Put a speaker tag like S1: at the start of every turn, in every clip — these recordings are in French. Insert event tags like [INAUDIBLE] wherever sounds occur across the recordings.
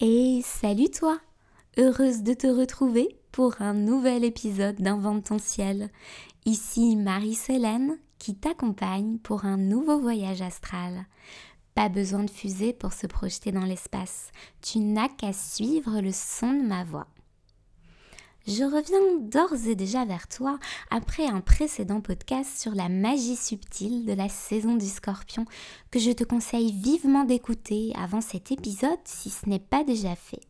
S1: Et salut toi Heureuse de te retrouver pour un nouvel épisode d'Invente ton ciel. Ici Marie-Célène qui t'accompagne pour un nouveau voyage astral. Pas besoin de fusée pour se projeter dans l'espace. Tu n'as qu'à suivre le son de ma voix. Je reviens d'ores et déjà vers toi après un précédent podcast sur la magie subtile de la saison du scorpion que je te conseille vivement d'écouter avant cet épisode si ce n'est pas déjà fait.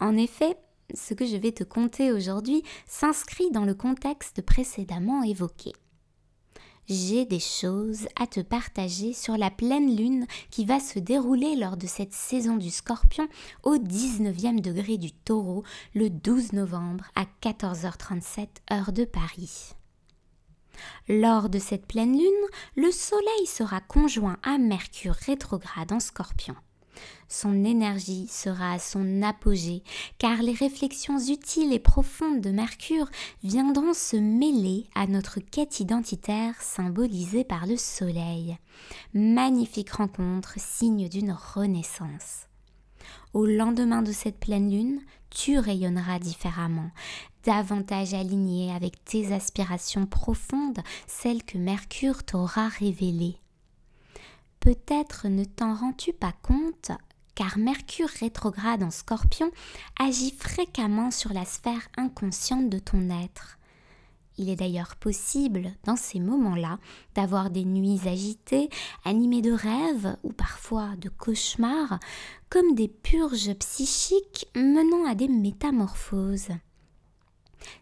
S1: En effet, ce que je vais te conter aujourd'hui s'inscrit dans le contexte précédemment évoqué j'ai des choses à te partager sur la pleine lune qui va se dérouler lors de cette saison du scorpion au 19e degré du taureau le 12 novembre à 14h37 heure de Paris. Lors de cette pleine lune, le Soleil sera conjoint à Mercure rétrograde en scorpion. Son énergie sera à son apogée, car les réflexions utiles et profondes de Mercure viendront se mêler à notre quête identitaire symbolisée par le Soleil. Magnifique rencontre, signe d'une renaissance. Au lendemain de cette pleine lune, tu rayonneras différemment, davantage aligné avec tes aspirations profondes, celles que Mercure t'aura révélées. Peut-être ne t'en rends-tu pas compte, car Mercure rétrograde en scorpion agit fréquemment sur la sphère inconsciente de ton être. Il est d'ailleurs possible, dans ces moments-là, d'avoir des nuits agitées, animées de rêves ou parfois de cauchemars, comme des purges psychiques menant à des métamorphoses.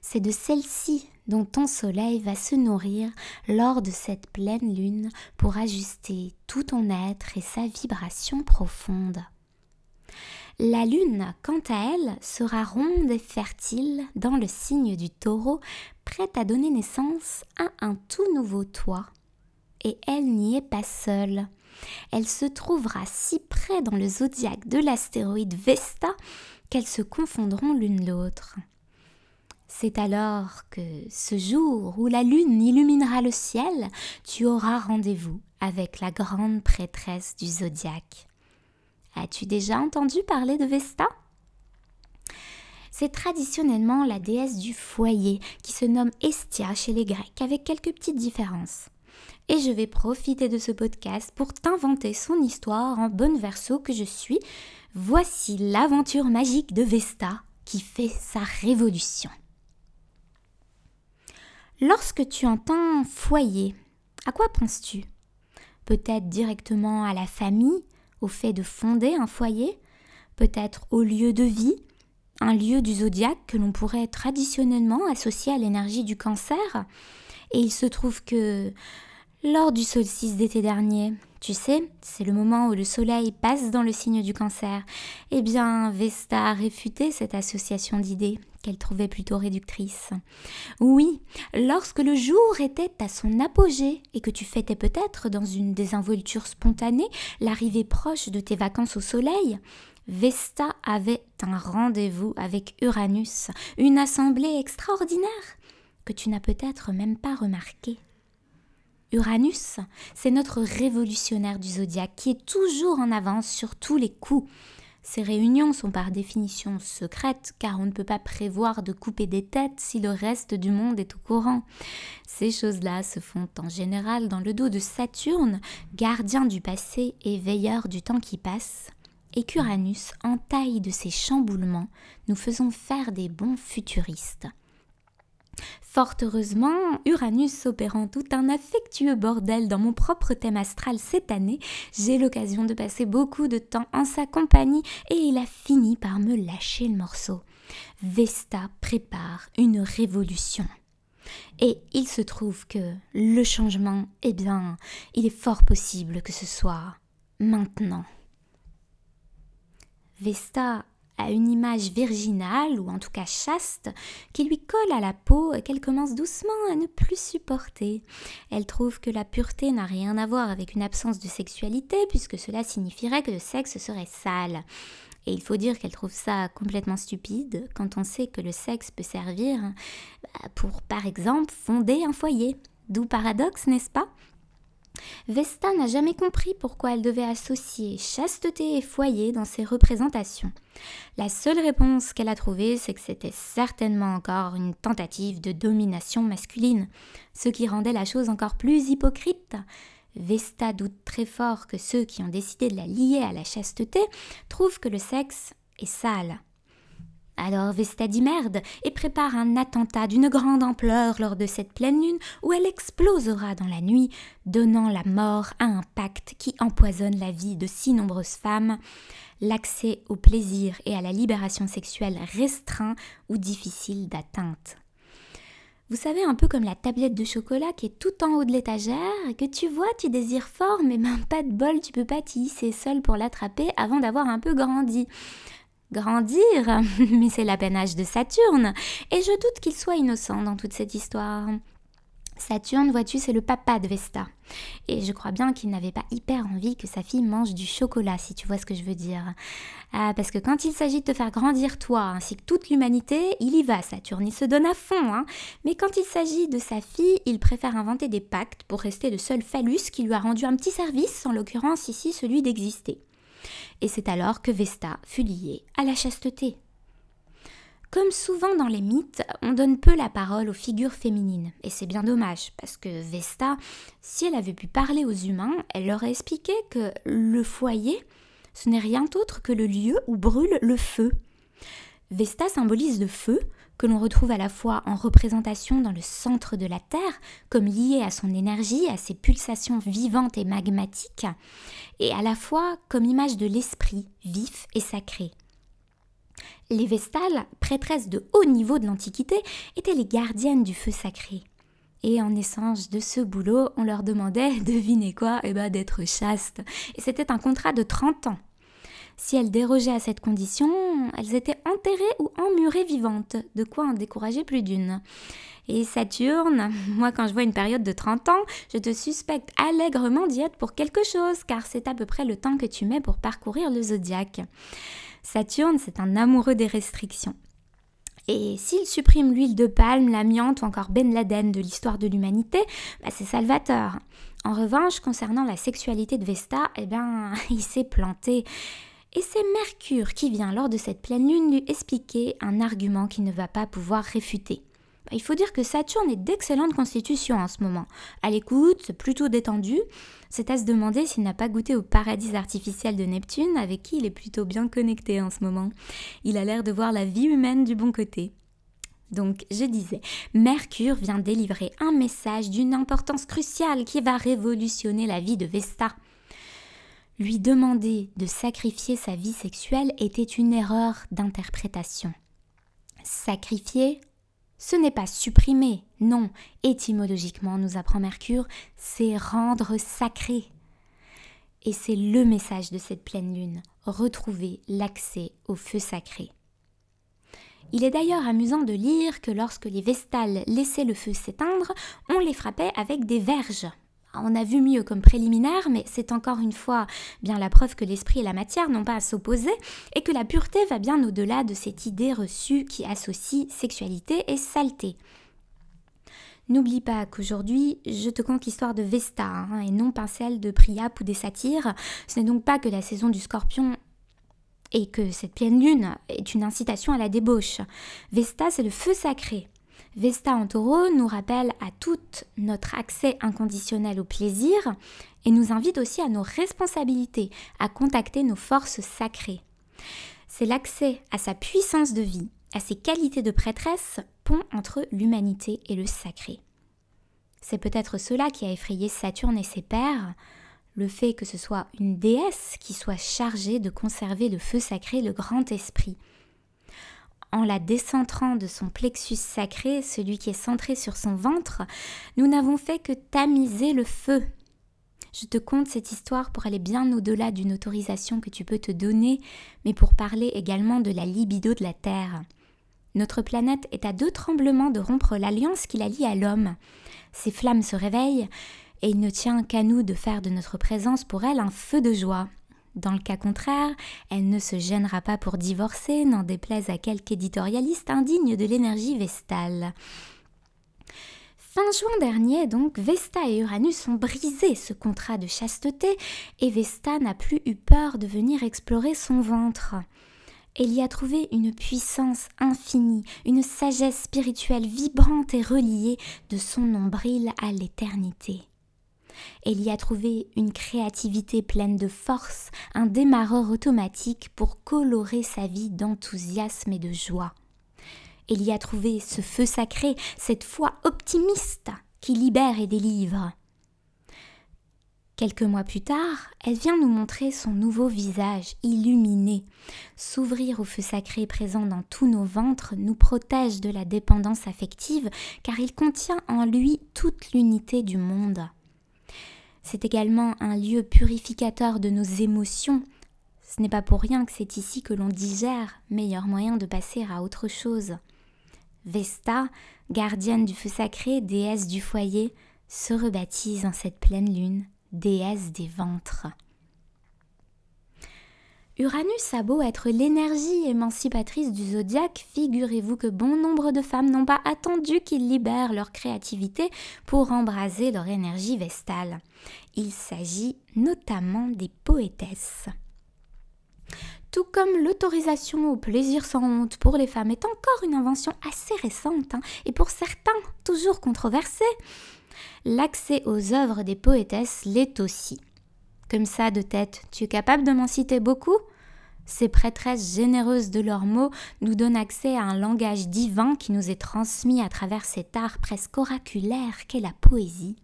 S1: C'est de celle-ci dont ton soleil va se nourrir lors de cette pleine lune pour ajuster tout ton être et sa vibration profonde. La lune, quant à elle, sera ronde et fertile dans le signe du taureau, prête à donner naissance à un tout nouveau toi. Et elle n'y est pas seule. Elle se trouvera si près dans le zodiaque de l'astéroïde Vesta qu'elles se confondront l'une l'autre. C'est alors que ce jour où la lune illuminera le ciel, tu auras rendez-vous avec la grande prêtresse du zodiaque. As-tu déjà entendu parler de Vesta? C'est traditionnellement la déesse du foyer qui se nomme Estia chez les Grecs avec quelques petites différences. Et je vais profiter de ce podcast pour t'inventer son histoire en bonne verso que je suis. Voici l'aventure magique de Vesta qui fait sa révolution. Lorsque tu entends foyer, à quoi penses-tu? Peut-être directement à la famille, au fait de fonder un foyer, peut-être au lieu de vie, un lieu du zodiaque que l'on pourrait traditionnellement associer à l'énergie du cancer? Et il se trouve que lors du solstice d'été dernier, tu sais, c'est le moment où le soleil passe dans le signe du cancer, eh bien, Vesta a réfuté cette association d'idées qu'elle trouvait plutôt réductrice. Oui, lorsque le jour était à son apogée et que tu fêtais peut-être dans une désinvolture spontanée l'arrivée proche de tes vacances au soleil, Vesta avait un rendez-vous avec Uranus, une assemblée extraordinaire que tu n'as peut-être même pas remarqué. Uranus, c'est notre révolutionnaire du zodiaque qui est toujours en avance sur tous les coups. Ces réunions sont par définition secrètes car on ne peut pas prévoir de couper des têtes si le reste du monde est au courant. Ces choses-là se font en général dans le dos de Saturne, gardien du passé et veilleur du temps qui passe. Et qu'Uranus, en taille de ses chamboulements, nous faisons faire des bons futuristes. Fort heureusement, Uranus opérant tout un affectueux bordel dans mon propre thème astral cette année, j'ai l'occasion de passer beaucoup de temps en sa compagnie et il a fini par me lâcher le morceau. Vesta prépare une révolution. Et il se trouve que le changement, eh bien, il est fort possible que ce soit maintenant. Vesta à une image virginale, ou en tout cas chaste, qui lui colle à la peau et qu'elle commence doucement à ne plus supporter. Elle trouve que la pureté n'a rien à voir avec une absence de sexualité, puisque cela signifierait que le sexe serait sale. Et il faut dire qu'elle trouve ça complètement stupide quand on sait que le sexe peut servir bah, pour, par exemple, fonder un foyer. D'où paradoxe, n'est-ce pas? Vesta n'a jamais compris pourquoi elle devait associer chasteté et foyer dans ses représentations. La seule réponse qu'elle a trouvée, c'est que c'était certainement encore une tentative de domination masculine, ce qui rendait la chose encore plus hypocrite. Vesta doute très fort que ceux qui ont décidé de la lier à la chasteté trouvent que le sexe est sale. Alors Vesta dit merde et prépare un attentat d'une grande ampleur lors de cette pleine lune où elle explosera dans la nuit, donnant la mort à un pacte qui empoisonne la vie de si nombreuses femmes, l'accès au plaisir et à la libération sexuelle restreint ou difficile d'atteinte. Vous savez, un peu comme la tablette de chocolat qui est tout en haut de l'étagère, que tu vois, tu désires fort, mais même pas de bol, tu peux pas t'y hisser seul pour l'attraper avant d'avoir un peu grandi. Grandir, [LAUGHS] mais c'est l'apanage de Saturne, et je doute qu'il soit innocent dans toute cette histoire. Saturne, vois-tu, c'est le papa de Vesta. Et je crois bien qu'il n'avait pas hyper envie que sa fille mange du chocolat, si tu vois ce que je veux dire. Ah, parce que quand il s'agit de te faire grandir toi, ainsi que toute l'humanité, il y va, Saturne, il se donne à fond. Hein. Mais quand il s'agit de sa fille, il préfère inventer des pactes pour rester le seul phallus qui lui a rendu un petit service, en l'occurrence ici celui d'exister. Et c'est alors que Vesta fut liée à la chasteté. Comme souvent dans les mythes, on donne peu la parole aux figures féminines, et c'est bien dommage, parce que Vesta, si elle avait pu parler aux humains, elle leur a expliqué que le foyer, ce n'est rien d'autre que le lieu où brûle le feu. Vesta symbolise le feu, que l'on retrouve à la fois en représentation dans le centre de la Terre, comme lié à son énergie, à ses pulsations vivantes et magmatiques, et à la fois comme image de l'esprit vif et sacré. Les Vestales, prêtresses de haut niveau de l'Antiquité, étaient les gardiennes du feu sacré. Et en essence de ce boulot, on leur demandait, [LAUGHS] devinez quoi, eh ben, d'être chaste. Et c'était un contrat de 30 ans. Si elles dérogeaient à cette condition, elles étaient enterrées ou emmurées vivantes, de quoi en décourager plus d'une. Et Saturne, [LAUGHS] moi quand je vois une période de 30 ans, je te suspecte allègrement d'y être pour quelque chose, car c'est à peu près le temps que tu mets pour parcourir le zodiaque. Saturne, c'est un amoureux des restrictions. Et s'il supprime l'huile de palme, l'amiante ou encore Ben Laden de l'histoire de l'humanité, bah, c'est salvateur. En revanche, concernant la sexualité de Vesta, eh ben, [LAUGHS] il s'est planté. Et c'est Mercure qui vient lors de cette pleine lune lui expliquer un argument qu'il ne va pas pouvoir réfuter. Bah, il faut dire que Saturne est d'excellente constitution en ce moment. À l'écoute, plutôt détendu. C'est à se demander s'il n'a pas goûté au paradis artificiel de Neptune, avec qui il est plutôt bien connecté en ce moment. Il a l'air de voir la vie humaine du bon côté. Donc, je disais, Mercure vient délivrer un message d'une importance cruciale qui va révolutionner la vie de Vesta. Lui demander de sacrifier sa vie sexuelle était une erreur d'interprétation. Sacrifier, ce n'est pas supprimer, non, étymologiquement nous apprend Mercure, c'est rendre sacré. Et c'est le message de cette pleine lune, retrouver l'accès au feu sacré. Il est d'ailleurs amusant de lire que lorsque les Vestales laissaient le feu s'éteindre, on les frappait avec des verges, on a vu mieux comme préliminaire, mais c'est encore une fois bien la preuve que l'esprit et la matière n'ont pas à s'opposer et que la pureté va bien au-delà de cette idée reçue qui associe sexualité et saleté. N'oublie pas qu'aujourd'hui, je te conte l'histoire de Vesta hein, et non pas celle de Priap ou des satyres. Ce n'est donc pas que la saison du scorpion et que cette pleine lune est une incitation à la débauche. Vesta, c'est le feu sacré. Vesta en taureau nous rappelle à tout notre accès inconditionnel au plaisir et nous invite aussi à nos responsabilités, à contacter nos forces sacrées. C'est l'accès à sa puissance de vie, à ses qualités de prêtresse, pont entre l'humanité et le sacré. C'est peut-être cela qui a effrayé Saturne et ses pères, le fait que ce soit une déesse qui soit chargée de conserver le feu sacré, le grand esprit, en la décentrant de son plexus sacré, celui qui est centré sur son ventre, nous n'avons fait que tamiser le feu. Je te conte cette histoire pour aller bien au-delà d'une autorisation que tu peux te donner, mais pour parler également de la libido de la Terre. Notre planète est à deux tremblements de rompre l'alliance qui la lie à l'homme. Ses flammes se réveillent, et il ne tient qu'à nous de faire de notre présence pour elle un feu de joie, dans le cas contraire, elle ne se gênera pas pour divorcer, n'en déplaise à quelque éditorialiste indigne de l'énergie vestale. Fin juin dernier, donc, Vesta et Uranus ont brisé ce contrat de chasteté et Vesta n'a plus eu peur de venir explorer son ventre. Elle y a trouvé une puissance infinie, une sagesse spirituelle vibrante et reliée de son nombril à l'éternité. Elle y a trouvé une créativité pleine de force, un démarreur automatique pour colorer sa vie d'enthousiasme et de joie. Elle y a trouvé ce feu sacré, cette foi optimiste qui libère et délivre. Quelques mois plus tard, elle vient nous montrer son nouveau visage illuminé. S'ouvrir au feu sacré présent dans tous nos ventres nous protège de la dépendance affective car il contient en lui toute l'unité du monde. C'est également un lieu purificateur de nos émotions. Ce n'est pas pour rien que c'est ici que l'on digère, meilleur moyen de passer à autre chose. Vesta, gardienne du feu sacré, déesse du foyer, se rebaptise en cette pleine lune, déesse des ventres. Uranus a beau être l'énergie émancipatrice du zodiaque, figurez-vous que bon nombre de femmes n'ont pas attendu qu'il libère leur créativité pour embraser leur énergie vestale. Il s'agit notamment des poétesses tout comme l'autorisation au plaisir sans honte pour les femmes est encore une invention assez récente hein, et pour certains toujours controversée, l'accès aux œuvres des poétesses l'est aussi. Comme ça de tête, tu es capable de m'en citer beaucoup? Ces prêtresses généreuses de leurs mots nous donnent accès à un langage divin qui nous est transmis à travers cet art presque oraculaire qu'est la poésie.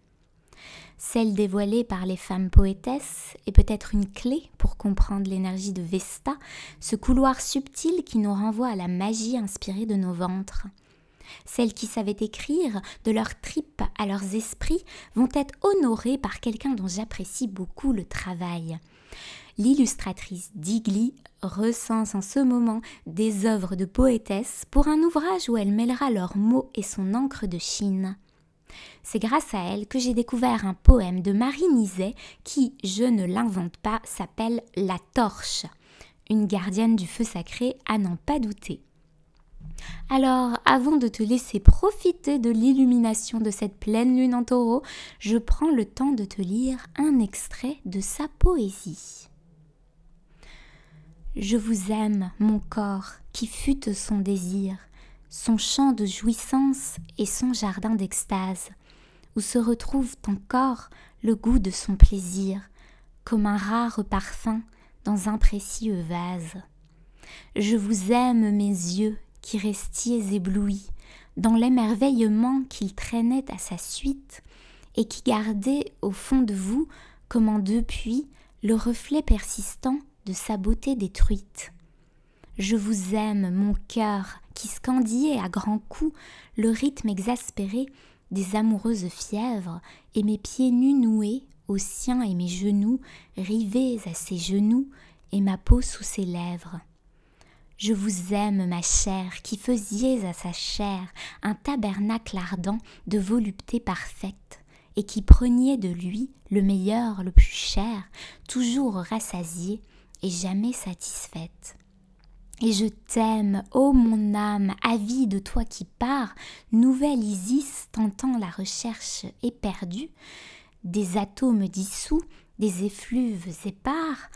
S1: Celle dévoilée par les femmes poétesses est peut-être une clé pour comprendre l'énergie de Vesta, ce couloir subtil qui nous renvoie à la magie inspirée de nos ventres. Celles qui savaient écrire, de leurs tripes à leurs esprits, vont être honorées par quelqu'un dont j'apprécie beaucoup le travail. L'illustratrice Digli recense en ce moment des œuvres de poétesses pour un ouvrage où elle mêlera leurs mots et son encre de Chine. C'est grâce à elle que j'ai découvert un poème de Marie Nizet qui, je ne l'invente pas, s'appelle La Torche, une gardienne du feu sacré à n'en pas douter. Alors, avant de te laisser profiter de l'illumination de cette pleine lune en taureau, je prends le temps de te lire un extrait de sa poésie. Je vous aime, mon corps, qui fûte son désir, son champ de jouissance et son jardin d'extase, où se retrouve encore le goût de son plaisir, comme un rare parfum dans un précieux vase. Je vous aime, mes yeux, qui restiez éblouis, dans l'émerveillement qu'il traînait à sa suite, et qui gardait au fond de vous, comme en depuis, le reflet persistant de sa beauté détruite. Je vous aime, mon cœur, qui scandiait à grands coups le rythme exaspéré des amoureuses fièvres, et mes pieds nus noués aux siens et mes genoux rivés à ses genoux, et ma peau sous ses lèvres. Je vous aime, ma chère, qui faisiez à sa chair un tabernacle ardent de volupté parfaite, et qui preniez de lui le meilleur, le plus cher, toujours rassasié et jamais satisfaite. Et je t'aime, ô mon âme, avide de toi qui pars, nouvelle Isis tentant la recherche éperdue, des atomes dissous, des effluves épars,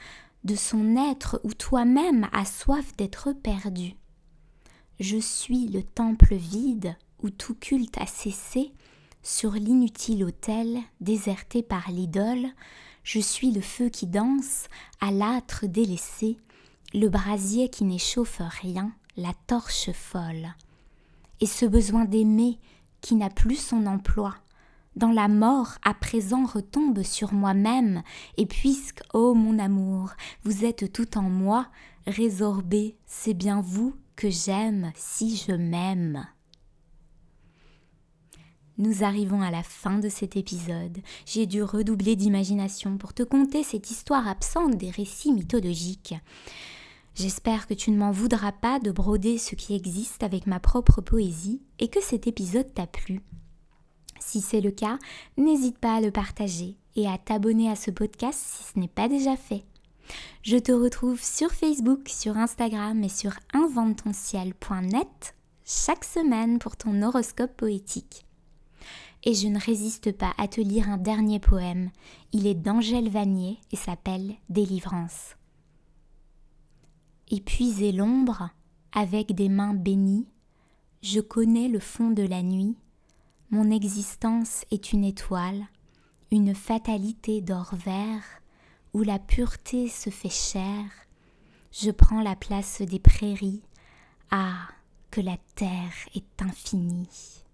S1: de son être où toi-même as soif d'être perdu. Je suis le temple vide où tout culte a cessé, sur l'inutile autel déserté par l'idole, je suis le feu qui danse à l'âtre délaissé, le brasier qui n'échauffe rien, la torche folle. Et ce besoin d'aimer qui n'a plus son emploi, dans la mort à présent retombe sur moi-même, et puisque, ô mon amour, vous êtes tout en moi, résorbé, c'est bien vous que j'aime si je m'aime. Nous arrivons à la fin de cet épisode. J'ai dû redoubler d'imagination pour te conter cette histoire absente des récits mythologiques. J'espère que tu ne m'en voudras pas de broder ce qui existe avec ma propre poésie et que cet épisode t'a plu. Si c'est le cas, n'hésite pas à le partager et à t'abonner à ce podcast si ce n'est pas déjà fait. Je te retrouve sur Facebook, sur Instagram et sur inventonciel.net chaque semaine pour ton horoscope poétique. et je ne résiste pas à te lire un dernier poème. Il est d'Angèle Vanier et s'appelle Délivrance. Épuiser l'ombre avec des mains bénies, je connais le fond de la nuit. Mon existence est une étoile, une fatalité d'or vert où la pureté se fait chère. Je prends la place des prairies. Ah, que la terre est infinie.